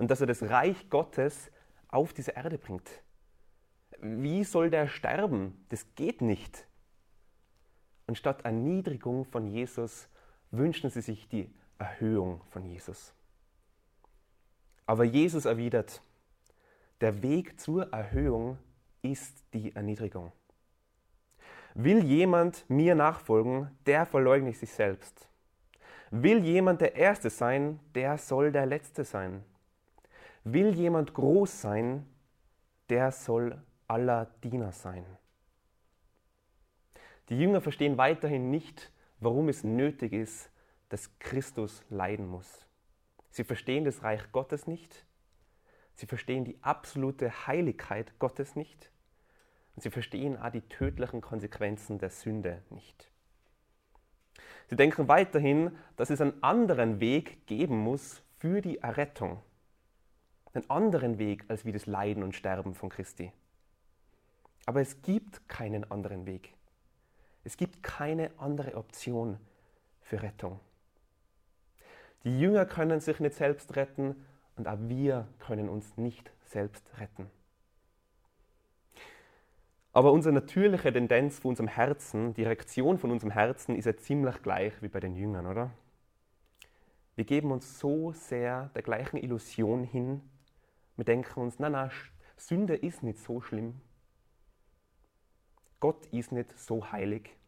und dass er das Reich Gottes auf diese Erde bringt. Wie soll der sterben? Das geht nicht. Und statt Erniedrigung von Jesus wünschen sie sich die Erhöhung von Jesus. Aber Jesus erwidert, der Weg zur Erhöhung ist die Erniedrigung. Will jemand mir nachfolgen, der verleugne sich selbst. Will jemand der Erste sein, der soll der Letzte sein. Will jemand groß sein, der soll aller Diener sein. Die Jünger verstehen weiterhin nicht, warum es nötig ist, dass Christus leiden muss. Sie verstehen das Reich Gottes nicht. Sie verstehen die absolute Heiligkeit Gottes nicht. Und sie verstehen auch die tödlichen Konsequenzen der Sünde nicht. Sie denken weiterhin, dass es einen anderen Weg geben muss für die Errettung. Einen anderen Weg als wie das Leiden und Sterben von Christi. Aber es gibt keinen anderen Weg. Es gibt keine andere Option für Rettung. Die Jünger können sich nicht selbst retten und auch wir können uns nicht selbst retten. Aber unsere natürliche Tendenz von unserem Herzen, die Reaktion von unserem Herzen ist ja ziemlich gleich wie bei den Jüngern, oder? Wir geben uns so sehr der gleichen Illusion hin. Wir denken uns, na na, Sünde ist nicht so schlimm. Gott ist nicht so heilig.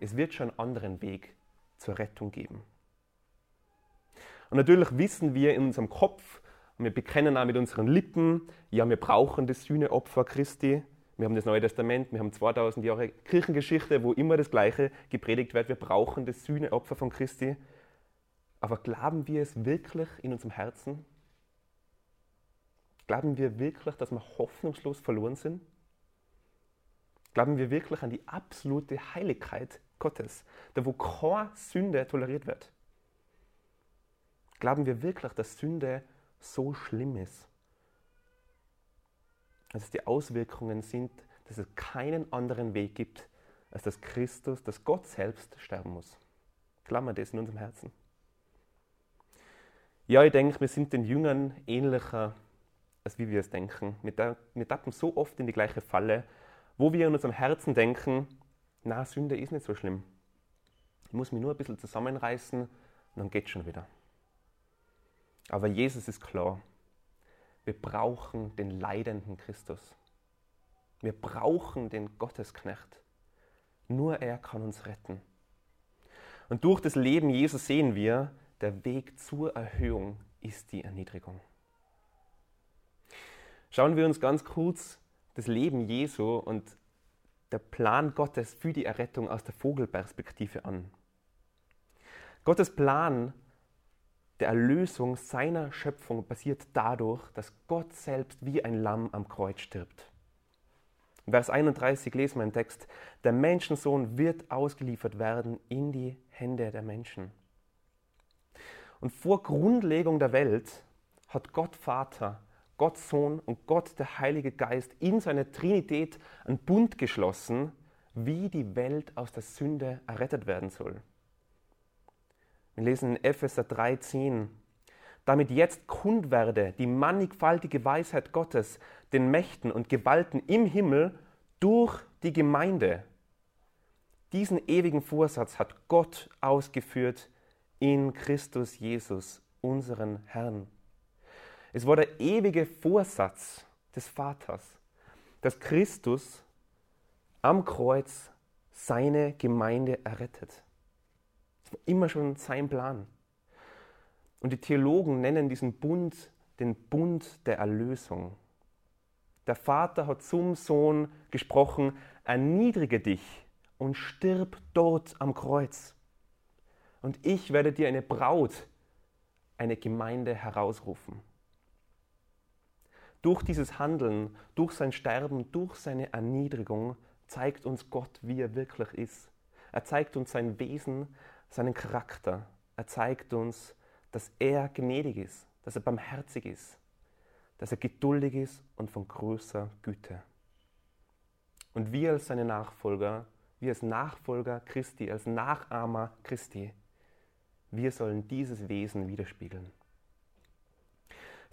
Es wird schon einen anderen Weg zur Rettung geben. Und natürlich wissen wir in unserem Kopf, und wir bekennen auch mit unseren Lippen, ja, wir brauchen das Sühneopfer Christi. Wir haben das Neue Testament, wir haben 2000 Jahre Kirchengeschichte, wo immer das Gleiche gepredigt wird. Wir brauchen das Sühneopfer von Christi. Aber glauben wir es wirklich in unserem Herzen? Glauben wir wirklich, dass wir hoffnungslos verloren sind? Glauben wir wirklich an die absolute Heiligkeit Gottes, da wo keine Sünde toleriert wird? Glauben wir wirklich, dass Sünde so schlimm ist? Dass es die Auswirkungen sind, dass es keinen anderen Weg gibt, als dass Christus, dass Gott selbst sterben muss. Wir das in unserem Herzen? Ja, ich denke, wir sind den Jüngern ähnlicher, als wie wir es denken. Wir tappen so oft in die gleiche Falle, wo wir in unserem Herzen denken, na, Sünde ist nicht so schlimm. Ich muss mich nur ein bisschen zusammenreißen und dann geht es schon wieder. Aber Jesus ist klar. Wir brauchen den leidenden Christus. Wir brauchen den Gottesknecht. Nur er kann uns retten. Und durch das Leben Jesus sehen wir, der Weg zur Erhöhung ist die Erniedrigung. Schauen wir uns ganz kurz das Leben Jesu und der Plan Gottes für die Errettung aus der Vogelperspektive an. Gottes Plan der Erlösung seiner Schöpfung passiert dadurch, dass Gott selbst wie ein Lamm am Kreuz stirbt. In Vers 31 lesen wir im Text, der Menschensohn wird ausgeliefert werden in die Hände der Menschen. Und vor Grundlegung der Welt hat Gott Vater, Gott Sohn und Gott der Heilige Geist in seiner Trinität einen Bund geschlossen, wie die Welt aus der Sünde errettet werden soll. Wir lesen in Epheser 3,10. Damit jetzt kund werde die mannigfaltige Weisheit Gottes den Mächten und Gewalten im Himmel durch die Gemeinde. Diesen ewigen Vorsatz hat Gott ausgeführt in Christus Jesus, unseren Herrn. Es war der ewige Vorsatz des Vaters, dass Christus am Kreuz seine Gemeinde errettet. Das war immer schon sein Plan. Und die Theologen nennen diesen Bund den Bund der Erlösung. Der Vater hat zum Sohn gesprochen, erniedrige dich und stirb dort am Kreuz. Und ich werde dir eine Braut, eine Gemeinde herausrufen. Durch dieses Handeln, durch sein Sterben, durch seine Erniedrigung zeigt uns Gott, wie er wirklich ist. Er zeigt uns sein Wesen, seinen Charakter. Er zeigt uns, dass er gnädig ist, dass er barmherzig ist, dass er geduldig ist und von großer Güte. Und wir als seine Nachfolger, wir als Nachfolger Christi, als Nachahmer Christi, wir sollen dieses Wesen widerspiegeln.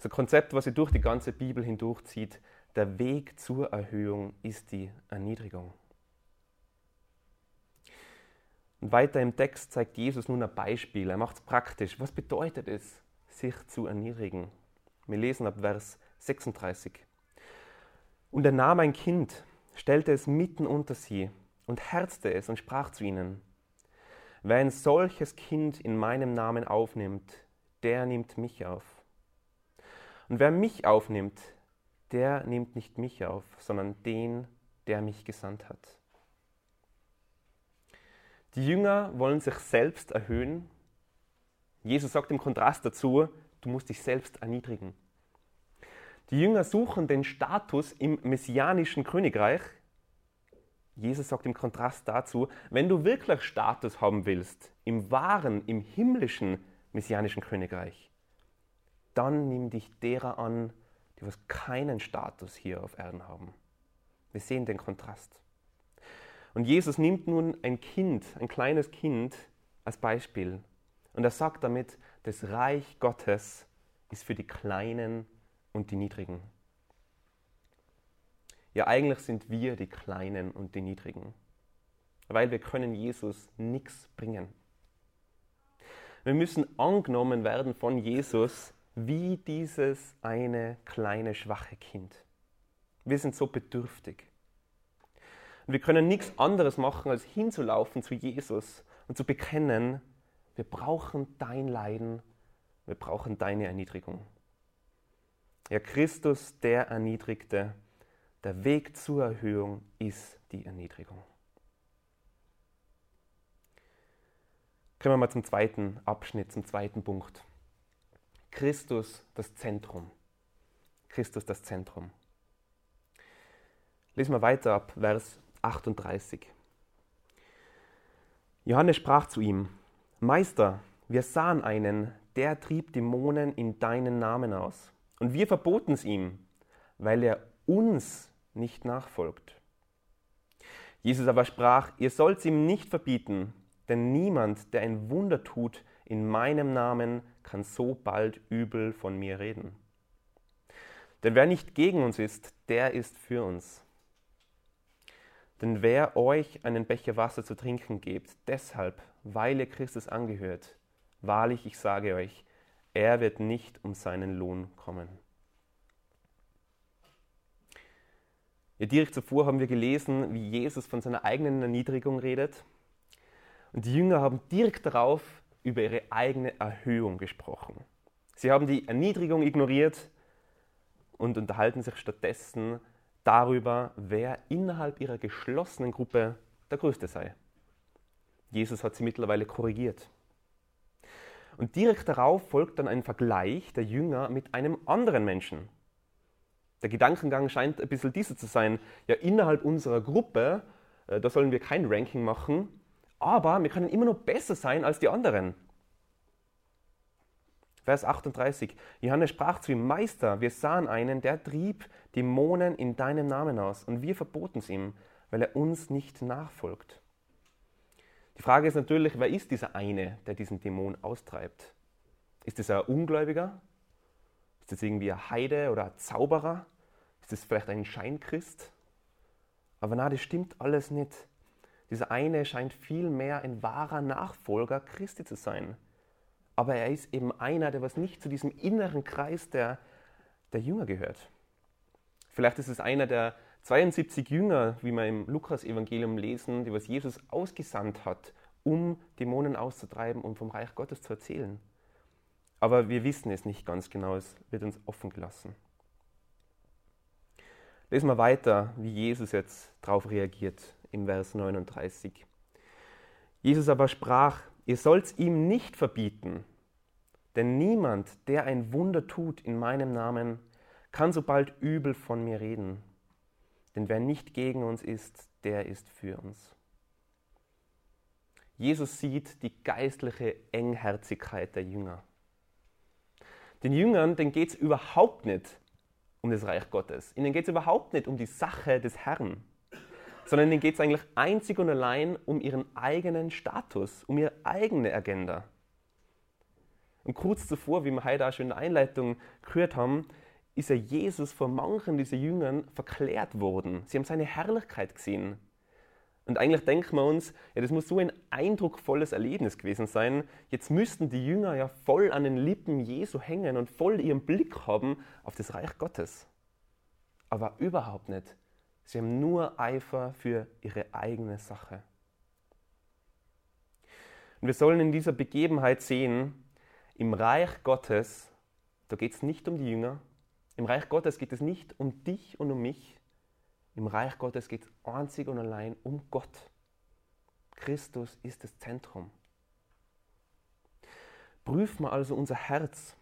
Das Konzept, was sich durch die ganze Bibel hindurchzieht. Der Weg zur Erhöhung ist die Erniedrigung. Und weiter im Text zeigt Jesus nun ein Beispiel. Er macht es praktisch. Was bedeutet es, sich zu erniedrigen? Wir lesen ab Vers 36. Und er nahm ein Kind, stellte es mitten unter sie und herzte es und sprach zu ihnen, Wer ein solches Kind in meinem Namen aufnimmt, der nimmt mich auf. Und wer mich aufnimmt, der nimmt nicht mich auf, sondern den, der mich gesandt hat. Die Jünger wollen sich selbst erhöhen. Jesus sagt im Kontrast dazu, du musst dich selbst erniedrigen. Die Jünger suchen den Status im messianischen Königreich. Jesus sagt im Kontrast dazu, wenn du wirklich Status haben willst im wahren, im himmlischen messianischen Königreich, dann nimm dich derer an, die was keinen Status hier auf Erden haben. Wir sehen den Kontrast. Und Jesus nimmt nun ein Kind, ein kleines Kind als Beispiel. Und er sagt damit, das Reich Gottes ist für die Kleinen und die Niedrigen. Ja, eigentlich sind wir die Kleinen und die Niedrigen, weil wir können Jesus nichts bringen. Wir müssen angenommen werden von Jesus wie dieses eine kleine schwache Kind. Wir sind so bedürftig. Und wir können nichts anderes machen, als hinzulaufen zu Jesus und zu bekennen, wir brauchen dein Leiden, wir brauchen deine Erniedrigung. Ja, Christus, der Erniedrigte, der Weg zur Erhöhung ist die Erniedrigung. Kommen wir mal zum zweiten Abschnitt, zum zweiten Punkt. Christus das Zentrum. Christus das Zentrum. Lesen wir weiter ab Vers 38. Johannes sprach zu ihm, Meister, wir sahen einen, der trieb Dämonen in deinen Namen aus. Und wir verboten es ihm, weil er uns nicht nachfolgt. Jesus aber sprach, ihr sollt es ihm nicht verbieten, denn niemand, der ein Wunder tut in meinem Namen, kann so bald übel von mir reden. Denn wer nicht gegen uns ist, der ist für uns. Denn wer euch einen Becher Wasser zu trinken gibt, deshalb, weil ihr Christus angehört, wahrlich, ich sage euch, er wird nicht um seinen Lohn kommen. Ja, direkt zuvor haben wir gelesen, wie Jesus von seiner eigenen Erniedrigung redet. Und die Jünger haben direkt darauf über ihre eigene Erhöhung gesprochen. Sie haben die Erniedrigung ignoriert und unterhalten sich stattdessen darüber, wer innerhalb ihrer geschlossenen Gruppe der Größte sei. Jesus hat sie mittlerweile korrigiert. Und direkt darauf folgt dann ein Vergleich der Jünger mit einem anderen Menschen. Der Gedankengang scheint ein bisschen dieser zu sein. Ja, innerhalb unserer Gruppe, äh, da sollen wir kein Ranking machen, aber wir können immer noch besser sein als die anderen. Vers 38. Johannes sprach zu ihm, Meister, wir sahen einen, der trieb Dämonen in deinem Namen aus, und wir verboten es ihm, weil er uns nicht nachfolgt. Die Frage ist natürlich, wer ist dieser eine, der diesen Dämon austreibt? Ist es ein Ungläubiger? Ist es irgendwie ein Heide oder ein Zauberer? Ist es vielleicht ein Scheinchrist? Aber na, das stimmt alles nicht. Dieser eine scheint vielmehr ein wahrer Nachfolger Christi zu sein aber er ist eben einer, der was nicht zu diesem inneren Kreis der, der Jünger gehört. Vielleicht ist es einer der 72 Jünger, wie wir im Lukas-Evangelium lesen, die was Jesus ausgesandt hat, um Dämonen auszutreiben und vom Reich Gottes zu erzählen. Aber wir wissen es nicht ganz genau, es wird uns offen gelassen. Lesen wir weiter, wie Jesus jetzt darauf reagiert im Vers 39. Jesus aber sprach, Ihr sollt's ihm nicht verbieten, denn niemand, der ein Wunder tut in meinem Namen, kann so bald übel von mir reden. Denn wer nicht gegen uns ist, der ist für uns. Jesus sieht die geistliche Engherzigkeit der Jünger. Den Jüngern, denen geht es überhaupt nicht um das Reich Gottes. Ihnen geht es überhaupt nicht um die Sache des Herrn sondern denen geht es eigentlich einzig und allein um ihren eigenen Status, um ihre eigene Agenda. Und kurz zuvor, wie wir heute auch schon in der Einleitung gehört haben, ist ja Jesus von manchen dieser Jüngern verklärt worden. Sie haben seine Herrlichkeit gesehen. Und eigentlich denken wir uns, ja, das muss so ein eindrucksvolles Erlebnis gewesen sein. Jetzt müssten die Jünger ja voll an den Lippen Jesu hängen und voll ihren Blick haben auf das Reich Gottes. Aber überhaupt nicht. Sie haben nur Eifer für ihre eigene Sache. Und wir sollen in dieser Begebenheit sehen, im Reich Gottes, da geht es nicht um die Jünger, im Reich Gottes geht es nicht um dich und um mich, im Reich Gottes geht es einzig und allein um Gott. Christus ist das Zentrum. Prüfen wir also unser Herz.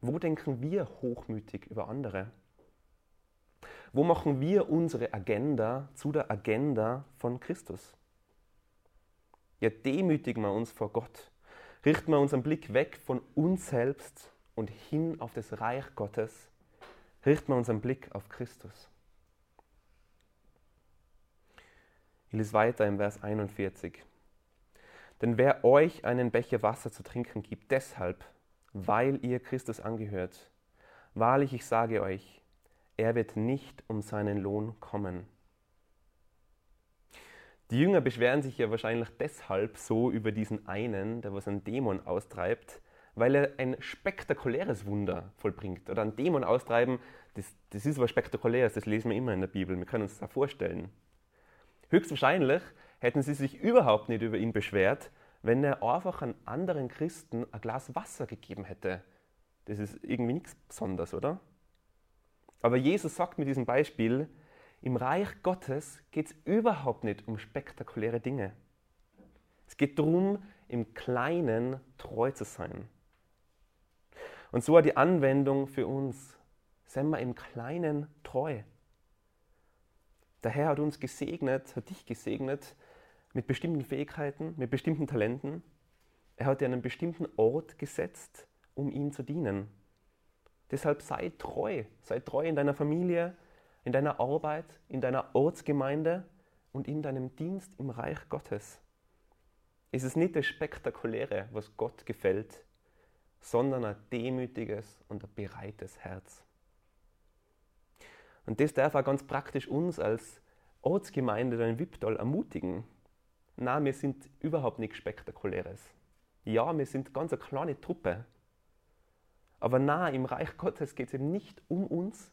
Wo denken wir hochmütig über andere? Wo machen wir unsere Agenda zu der Agenda von Christus? Ja, demütigen wir uns vor Gott. Richten wir unseren Blick weg von uns selbst und hin auf das Reich Gottes. Richten wir unseren Blick auf Christus. Ich lese weiter im Vers 41. Denn wer euch einen Becher Wasser zu trinken gibt, deshalb, weil ihr Christus angehört, wahrlich ich sage euch, er wird nicht um seinen Lohn kommen. Die Jünger beschweren sich ja wahrscheinlich deshalb so über diesen einen, der was einen Dämon austreibt, weil er ein spektakuläres Wunder vollbringt. Oder ein Dämon austreiben, das, das ist was Spektakuläres, das lesen wir immer in der Bibel. Wir können uns das vorstellen. Höchstwahrscheinlich hätten sie sich überhaupt nicht über ihn beschwert, wenn er einfach an anderen Christen ein Glas Wasser gegeben hätte. Das ist irgendwie nichts Besonderes, oder? Aber Jesus sagt mit diesem Beispiel, im Reich Gottes geht es überhaupt nicht um spektakuläre Dinge. Es geht darum, im Kleinen treu zu sein. Und so die Anwendung für uns. Seien wir im Kleinen treu. Der Herr hat uns gesegnet, hat dich gesegnet mit bestimmten Fähigkeiten, mit bestimmten Talenten. Er hat dir einen bestimmten Ort gesetzt, um ihm zu dienen. Deshalb sei treu, sei treu in deiner Familie, in deiner Arbeit, in deiner Ortsgemeinde und in deinem Dienst im Reich Gottes. Es ist nicht das Spektakuläre, was Gott gefällt, sondern ein demütiges und ein bereites Herz. Und das darf auch ganz praktisch uns als Ortsgemeinde in Wipptal ermutigen. Na, wir sind überhaupt nichts Spektakuläres. Ja, wir sind ganz eine kleine Truppe. Aber na, im Reich Gottes geht es eben nicht um uns,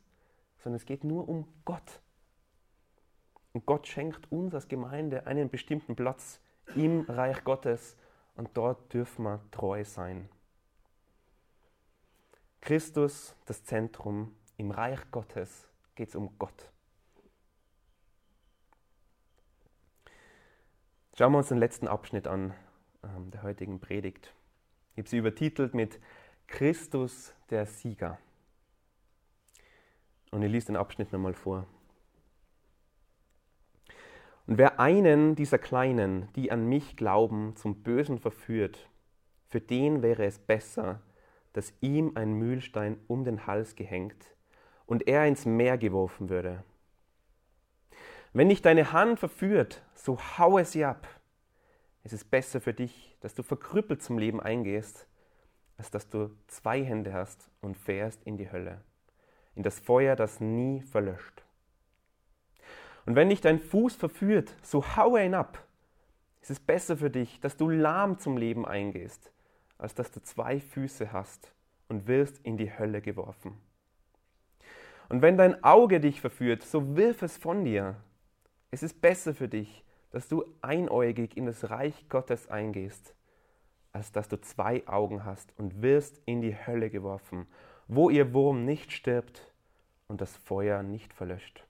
sondern es geht nur um Gott. Und Gott schenkt uns als Gemeinde einen bestimmten Platz im Reich Gottes und dort dürfen wir treu sein. Christus, das Zentrum im Reich Gottes geht es um Gott. Schauen wir uns den letzten Abschnitt an ähm, der heutigen Predigt. Ich habe sie übertitelt mit Christus der Sieger. Und ich lese den Abschnitt nochmal vor. Und wer einen dieser Kleinen, die an mich glauben, zum Bösen verführt, für den wäre es besser, dass ihm ein Mühlstein um den Hals gehängt und er ins Meer geworfen würde. Wenn dich deine Hand verführt, so haue sie ab. Es ist besser für dich, dass du verkrüppelt zum Leben eingehst, als dass du zwei Hände hast und fährst in die Hölle, in das Feuer, das nie verlöscht. Und wenn dich dein Fuß verführt, so haue ihn ab. Es ist besser für dich, dass du lahm zum Leben eingehst, als dass du zwei Füße hast und wirst in die Hölle geworfen. Und wenn dein Auge dich verführt, so wirf es von dir. Es ist besser für dich, dass du einäugig in das Reich Gottes eingehst, als dass du zwei Augen hast und wirst in die Hölle geworfen, wo ihr Wurm nicht stirbt und das Feuer nicht verlöscht.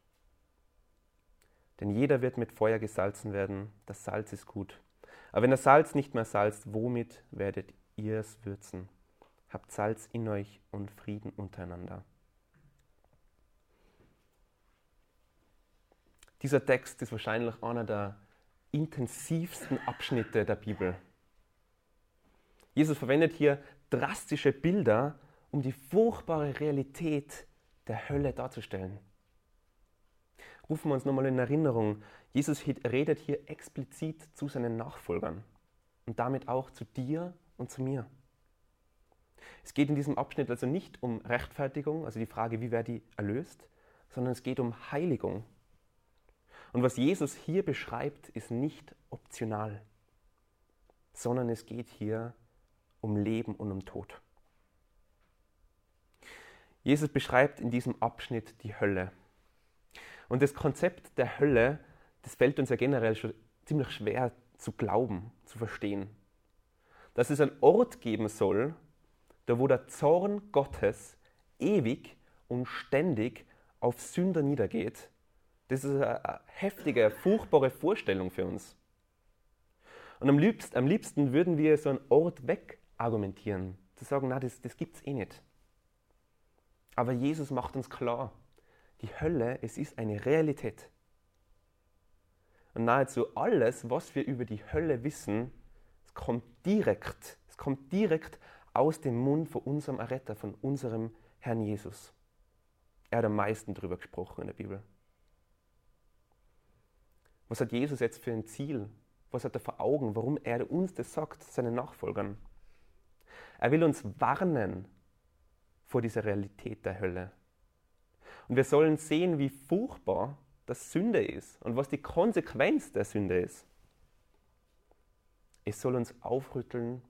Denn jeder wird mit Feuer gesalzen werden, das Salz ist gut. Aber wenn das Salz nicht mehr salzt, womit werdet ihr es würzen? Habt Salz in euch und Frieden untereinander. Dieser Text ist wahrscheinlich einer der intensivsten Abschnitte der Bibel. Jesus verwendet hier drastische Bilder, um die furchtbare Realität der Hölle darzustellen. Rufen wir uns nochmal in Erinnerung, Jesus redet hier explizit zu seinen Nachfolgern und damit auch zu dir und zu mir. Es geht in diesem Abschnitt also nicht um Rechtfertigung, also die Frage, wie werde ich erlöst, sondern es geht um Heiligung. Und was Jesus hier beschreibt, ist nicht optional, sondern es geht hier um Leben und um Tod. Jesus beschreibt in diesem Abschnitt die Hölle. Und das Konzept der Hölle, das fällt uns ja generell schon ziemlich schwer zu glauben, zu verstehen. Dass es einen Ort geben soll, da wo der Zorn Gottes ewig und ständig auf Sünder niedergeht, das ist eine heftige, furchtbare Vorstellung für uns. Und am liebsten, am liebsten würden wir so einen Ort wegargumentieren, zu sagen, na, das, das gibt es eh nicht. Aber Jesus macht uns klar, die Hölle, es ist eine Realität. Und nahezu alles, was wir über die Hölle wissen, es kommt direkt, es kommt direkt aus dem Mund von unserem Erretter, von unserem Herrn Jesus. Er hat am meisten darüber gesprochen in der Bibel. Was hat Jesus jetzt für ein Ziel? Was hat er vor Augen? Warum er uns das sagt, seinen Nachfolgern? Er will uns warnen vor dieser Realität der Hölle. Und wir sollen sehen, wie furchtbar das Sünde ist und was die Konsequenz der Sünde ist. Es soll uns aufrütteln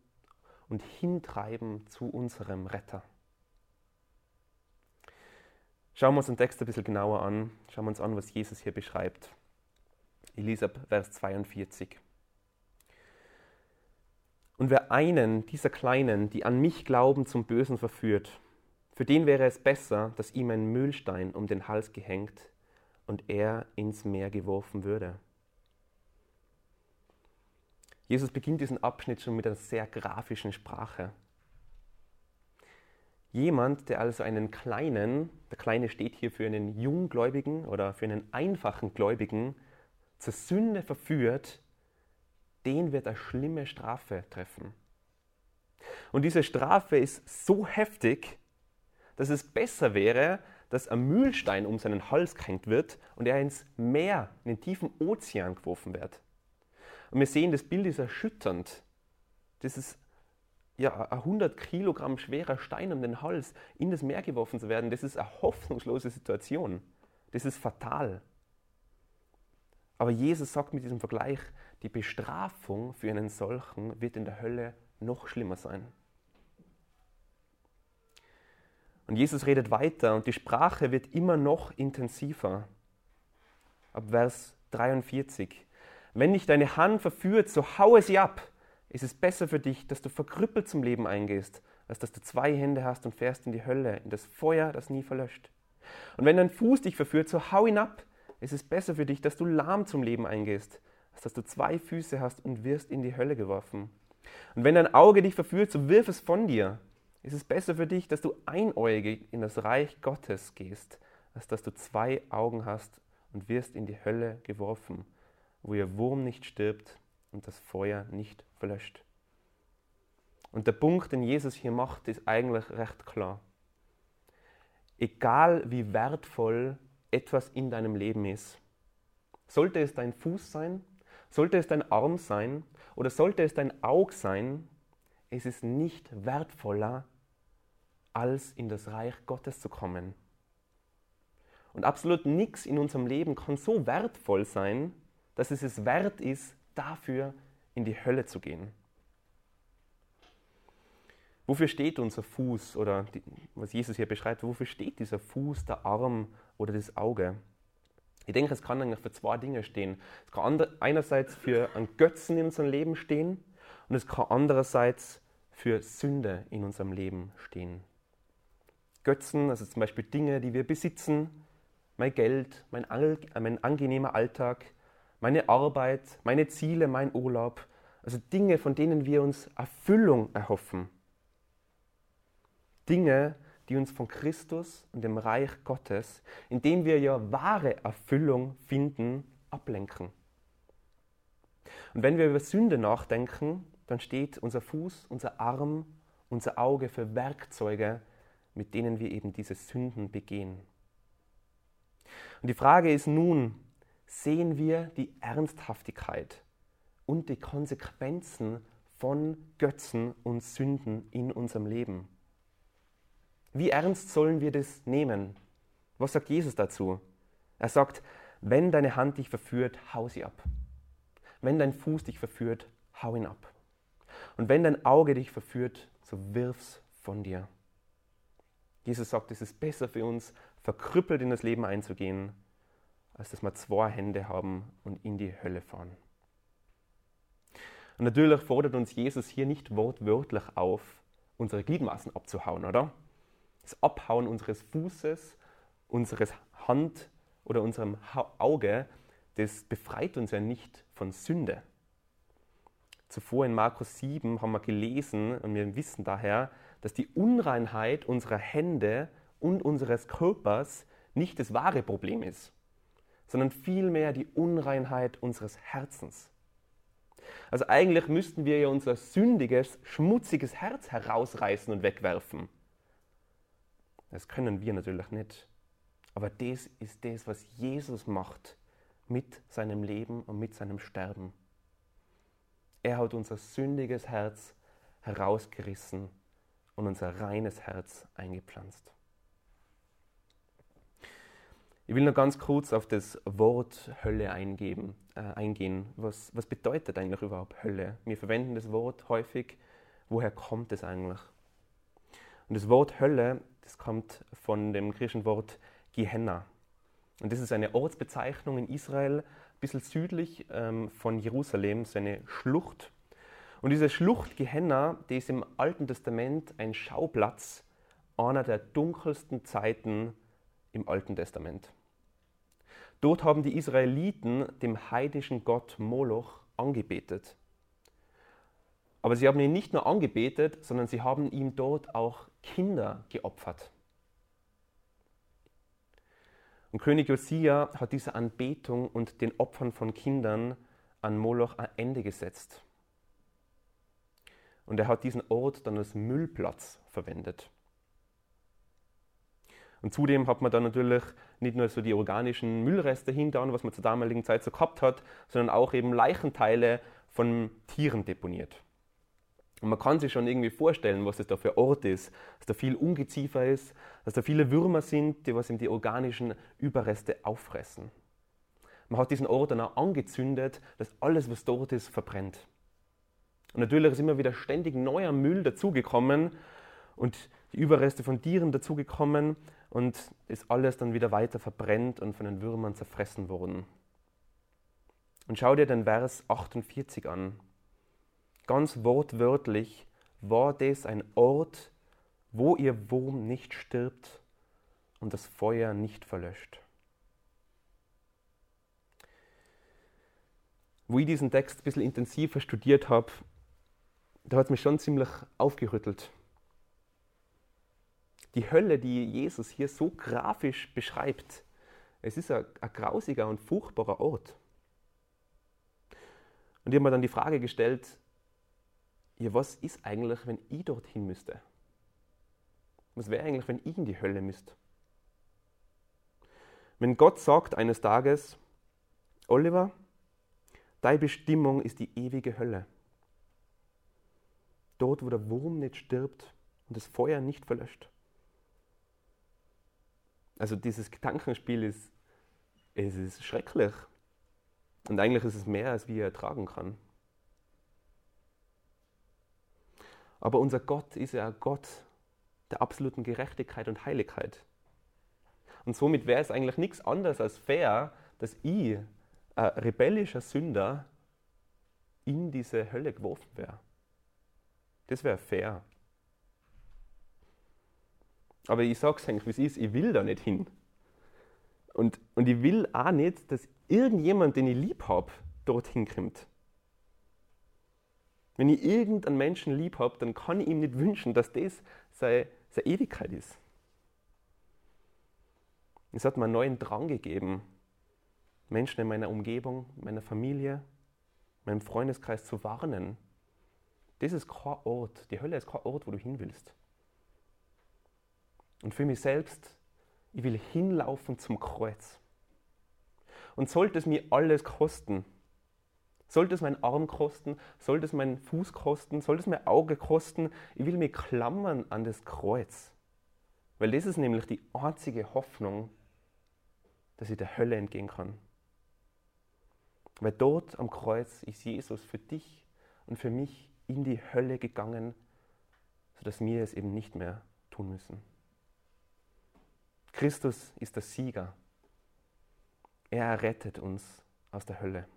und hintreiben zu unserem Retter. Schauen wir uns den Text ein bisschen genauer an. Schauen wir uns an, was Jesus hier beschreibt. Ich lese ab Vers 42. Und wer einen dieser Kleinen, die an mich glauben, zum Bösen verführt, für den wäre es besser, dass ihm ein Mühlstein um den Hals gehängt und er ins Meer geworfen würde. Jesus beginnt diesen Abschnitt schon mit einer sehr grafischen Sprache. Jemand, der also einen kleinen, der Kleine steht hier für einen Junggläubigen oder für einen einfachen Gläubigen, zur Sünde verführt, den wird eine schlimme Strafe treffen. Und diese Strafe ist so heftig, dass es besser wäre, dass ein Mühlstein um seinen Hals gehängt wird und er ins Meer, in den tiefen Ozean geworfen wird. Und wir sehen, das Bild ist erschütternd. Das ist ja, ein 100 Kilogramm schwerer Stein um den Hals in das Meer geworfen zu werden, das ist eine hoffnungslose Situation. Das ist fatal. Aber Jesus sagt mit diesem Vergleich, die Bestrafung für einen solchen wird in der Hölle noch schlimmer sein. Und Jesus redet weiter und die Sprache wird immer noch intensiver. Ab Vers 43. Wenn dich deine Hand verführt, so haue sie ab. Es ist besser für dich, dass du verkrüppelt zum Leben eingehst, als dass du zwei Hände hast und fährst in die Hölle, in das Feuer, das nie verlöscht. Und wenn dein Fuß dich verführt, so hau ihn ab. Es ist besser für dich, dass du lahm zum Leben eingehst, als dass du zwei Füße hast und wirst in die Hölle geworfen. Und wenn dein Auge dich verführt, so wirf es von dir ist es besser für dich, dass du einäugig in das Reich Gottes gehst, als dass du zwei Augen hast und wirst in die Hölle geworfen, wo ihr Wurm nicht stirbt und das Feuer nicht verlöscht. Und der Punkt, den Jesus hier macht, ist eigentlich recht klar. Egal wie wertvoll etwas in deinem Leben ist, sollte es dein Fuß sein, sollte es dein Arm sein oder sollte es dein Auge sein, es ist nicht wertvoller als in das Reich Gottes zu kommen. Und absolut nichts in unserem Leben kann so wertvoll sein, dass es es wert ist, dafür in die Hölle zu gehen. Wofür steht unser Fuß oder die, was Jesus hier beschreibt, wofür steht dieser Fuß, der Arm oder das Auge? Ich denke, es kann eigentlich für zwei Dinge stehen. Es kann einerseits für einen Götzen in unserem Leben stehen und es kann andererseits für Sünde in unserem Leben stehen. Götzen, also zum Beispiel Dinge, die wir besitzen, mein Geld, mein, mein angenehmer Alltag, meine Arbeit, meine Ziele, mein Urlaub, also Dinge, von denen wir uns Erfüllung erhoffen. Dinge, die uns von Christus und dem Reich Gottes, in dem wir ja wahre Erfüllung finden, ablenken. Und wenn wir über Sünde nachdenken, dann steht unser Fuß, unser Arm, unser Auge für Werkzeuge, mit denen wir eben diese Sünden begehen. Und die Frage ist nun, sehen wir die Ernsthaftigkeit und die Konsequenzen von Götzen und Sünden in unserem Leben? Wie ernst sollen wir das nehmen? Was sagt Jesus dazu? Er sagt, wenn deine Hand dich verführt, hau sie ab. Wenn dein Fuß dich verführt, hau ihn ab. Und wenn dein Auge dich verführt, so wirf's von dir. Jesus sagt, es ist besser für uns, verkrüppelt in das Leben einzugehen, als dass wir zwei Hände haben und in die Hölle fahren. Und natürlich fordert uns Jesus hier nicht wortwörtlich auf, unsere Gliedmaßen abzuhauen, oder? Das Abhauen unseres Fußes, unseres Hand oder unserem Auge, das befreit uns ja nicht von Sünde. Zuvor in Markus 7 haben wir gelesen und wir wissen daher, dass die Unreinheit unserer Hände und unseres Körpers nicht das wahre Problem ist, sondern vielmehr die Unreinheit unseres Herzens. Also eigentlich müssten wir ja unser sündiges, schmutziges Herz herausreißen und wegwerfen. Das können wir natürlich nicht. Aber das ist das, was Jesus macht mit seinem Leben und mit seinem Sterben. Er hat unser sündiges Herz herausgerissen und unser reines Herz eingepflanzt. Ich will noch ganz kurz auf das Wort Hölle eingeben, äh, eingehen. Was, was bedeutet eigentlich überhaupt Hölle? Wir verwenden das Wort häufig. Woher kommt es eigentlich? Und das Wort Hölle, das kommt von dem griechischen Wort Gehenna. Und das ist eine Ortsbezeichnung in Israel, ein bisschen südlich ähm, von Jerusalem, so eine Schlucht. Und diese Schlucht Gehenna, die ist im Alten Testament ein Schauplatz einer der dunkelsten Zeiten im Alten Testament. Dort haben die Israeliten dem heidnischen Gott Moloch angebetet. Aber sie haben ihn nicht nur angebetet, sondern sie haben ihm dort auch Kinder geopfert. Und König Josia hat dieser Anbetung und den Opfern von Kindern an Moloch ein Ende gesetzt. Und er hat diesen Ort dann als Müllplatz verwendet. Und zudem hat man dann natürlich nicht nur so die organischen Müllreste hingehauen, was man zur damaligen Zeit so gehabt hat, sondern auch eben Leichenteile von Tieren deponiert. Und man kann sich schon irgendwie vorstellen, was das da für ein Ort ist, dass da viel Ungeziefer ist, dass da viele Würmer sind, die was ihm die organischen Überreste auffressen. Man hat diesen Ort dann auch angezündet, dass alles, was dort ist, verbrennt. Und natürlich ist immer wieder ständig neuer Müll dazugekommen und die Überreste von Tieren dazugekommen und ist alles dann wieder weiter verbrennt und von den Würmern zerfressen worden. Und schau dir den Vers 48 an. Ganz wortwörtlich war das ein Ort, wo ihr Wurm nicht stirbt und das Feuer nicht verlöscht. Wo ich diesen Text ein bisschen intensiver studiert habe, da hat es mich schon ziemlich aufgerüttelt die Hölle, die Jesus hier so grafisch beschreibt, es ist ein, ein grausiger und furchtbarer Ort. Und ich habe mir dann die Frage gestellt, ja, was ist eigentlich, wenn ich dorthin müsste? Was wäre eigentlich, wenn ich in die Hölle müsste? Wenn Gott sagt eines Tages, Oliver, deine Bestimmung ist die ewige Hölle. Dort, wo der Wurm nicht stirbt und das Feuer nicht verlöscht. Also dieses Gedankenspiel ist, es ist schrecklich. Und eigentlich ist es mehr, als wir ertragen kann. Aber unser Gott ist ja Gott der absoluten Gerechtigkeit und Heiligkeit. Und somit wäre es eigentlich nichts anderes als fair, dass ich, ein rebellischer Sünder, in diese Hölle geworfen wäre. Das wäre fair. Aber ich sage es eigentlich, wie es ist, ich will da nicht hin. Und, und ich will auch nicht, dass irgendjemand, den ich lieb habe, dorthin kommt. Wenn ich irgendeinen Menschen lieb habe, dann kann ich ihm nicht wünschen, dass das seine, seine Ewigkeit ist. Es hat mir einen neuen Drang gegeben, Menschen in meiner Umgebung, meiner Familie, meinem Freundeskreis zu warnen. Das ist kein Ort, die Hölle ist kein Ort, wo du hin willst. Und für mich selbst, ich will hinlaufen zum Kreuz. Und sollte es mir alles kosten, sollte es mein Arm kosten, sollte es mein Fuß kosten, sollte es mein Auge kosten, ich will mich klammern an das Kreuz. Weil das ist nämlich die einzige Hoffnung, dass ich der Hölle entgehen kann. Weil dort am Kreuz ist Jesus für dich und für mich in die Hölle gegangen, sodass wir es eben nicht mehr tun müssen. Christus ist der Sieger. Er rettet uns aus der Hölle.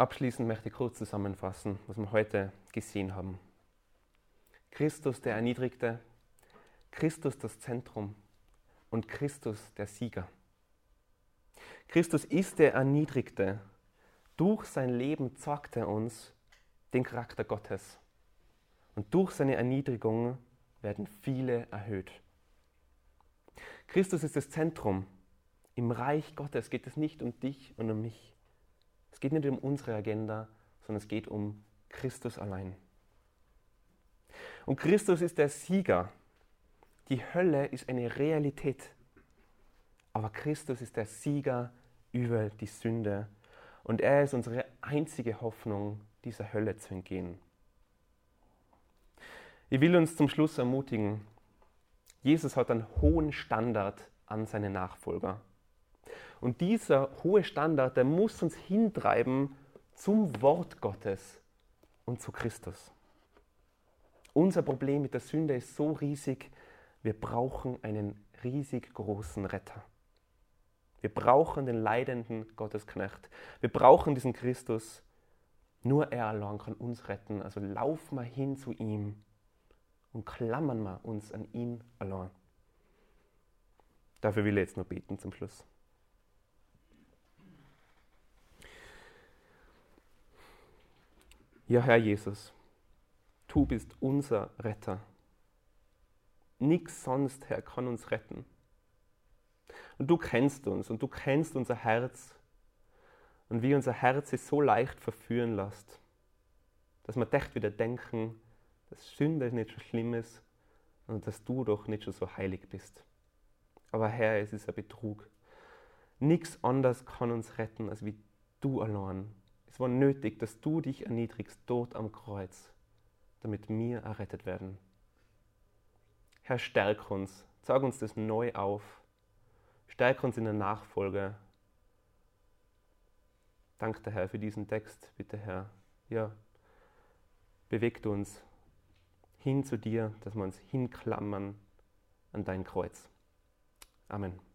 Abschließend möchte ich kurz zusammenfassen, was wir heute gesehen haben. Christus der Erniedrigte, Christus das Zentrum und Christus der Sieger. Christus ist der Erniedrigte. Durch sein Leben zeigt er uns den Charakter Gottes. Und durch seine Erniedrigung werden viele erhöht. Christus ist das Zentrum. Im Reich Gottes geht es nicht um dich und um mich. Es geht nicht um unsere Agenda, sondern es geht um Christus allein. Und Christus ist der Sieger. Die Hölle ist eine Realität. Aber Christus ist der Sieger über die Sünde. Und er ist unsere einzige Hoffnung, dieser Hölle zu entgehen. Ich will uns zum Schluss ermutigen, Jesus hat einen hohen Standard an seine Nachfolger. Und dieser hohe Standard, der muss uns hintreiben zum Wort Gottes und zu Christus. Unser Problem mit der Sünde ist so riesig, wir brauchen einen riesig großen Retter. Wir brauchen den leidenden Gottesknecht. Wir brauchen diesen Christus. Nur er allein kann uns retten. Also laufen wir hin zu ihm und klammern wir uns an ihn allein. Dafür will ich jetzt nur beten zum Schluss. Ja, Herr Jesus, du bist unser Retter. Nichts sonst, Herr, kann uns retten. Und du kennst uns und du kennst unser Herz und wie unser Herz sich so leicht verführen lässt, dass wir echt wieder denken, dass Sünde nicht so schlimm ist und dass du doch nicht schon so heilig bist. Aber Herr, es ist ein Betrug. Nichts anderes kann uns retten, als wie du allein. Es war nötig, dass du dich erniedrigst dort am Kreuz, damit wir errettet werden. Herr, stärk uns, sag uns das neu auf, stärk uns in der Nachfolge. Danke, Herr, für diesen Text, bitte, Herr. Ja, bewegt uns hin zu dir, dass wir uns hinklammern an dein Kreuz. Amen.